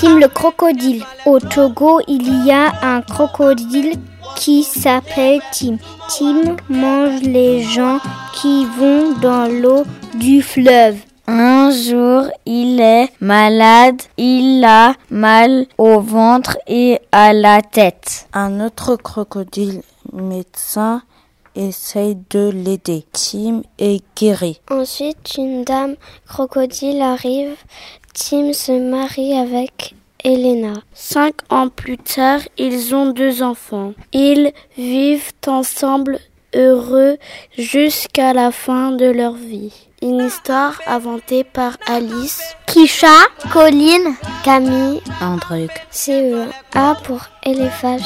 Tim le crocodile. Au Togo, il y a un crocodile qui s'appelle Tim. Tim mange les gens qui vont dans l'eau du fleuve. Un jour, il est malade, il a mal au ventre et à la tête. Un autre crocodile médecin essaye de l'aider. Tim est guéri. Ensuite, une dame crocodile arrive. Tim se marie avec Elena. Cinq ans plus tard, ils ont deux enfants. Ils vivent ensemble heureux jusqu'à la fin de leur vie. Une histoire inventée par Alice, Kisha, Colline, Camille, André. CE A pour Elephant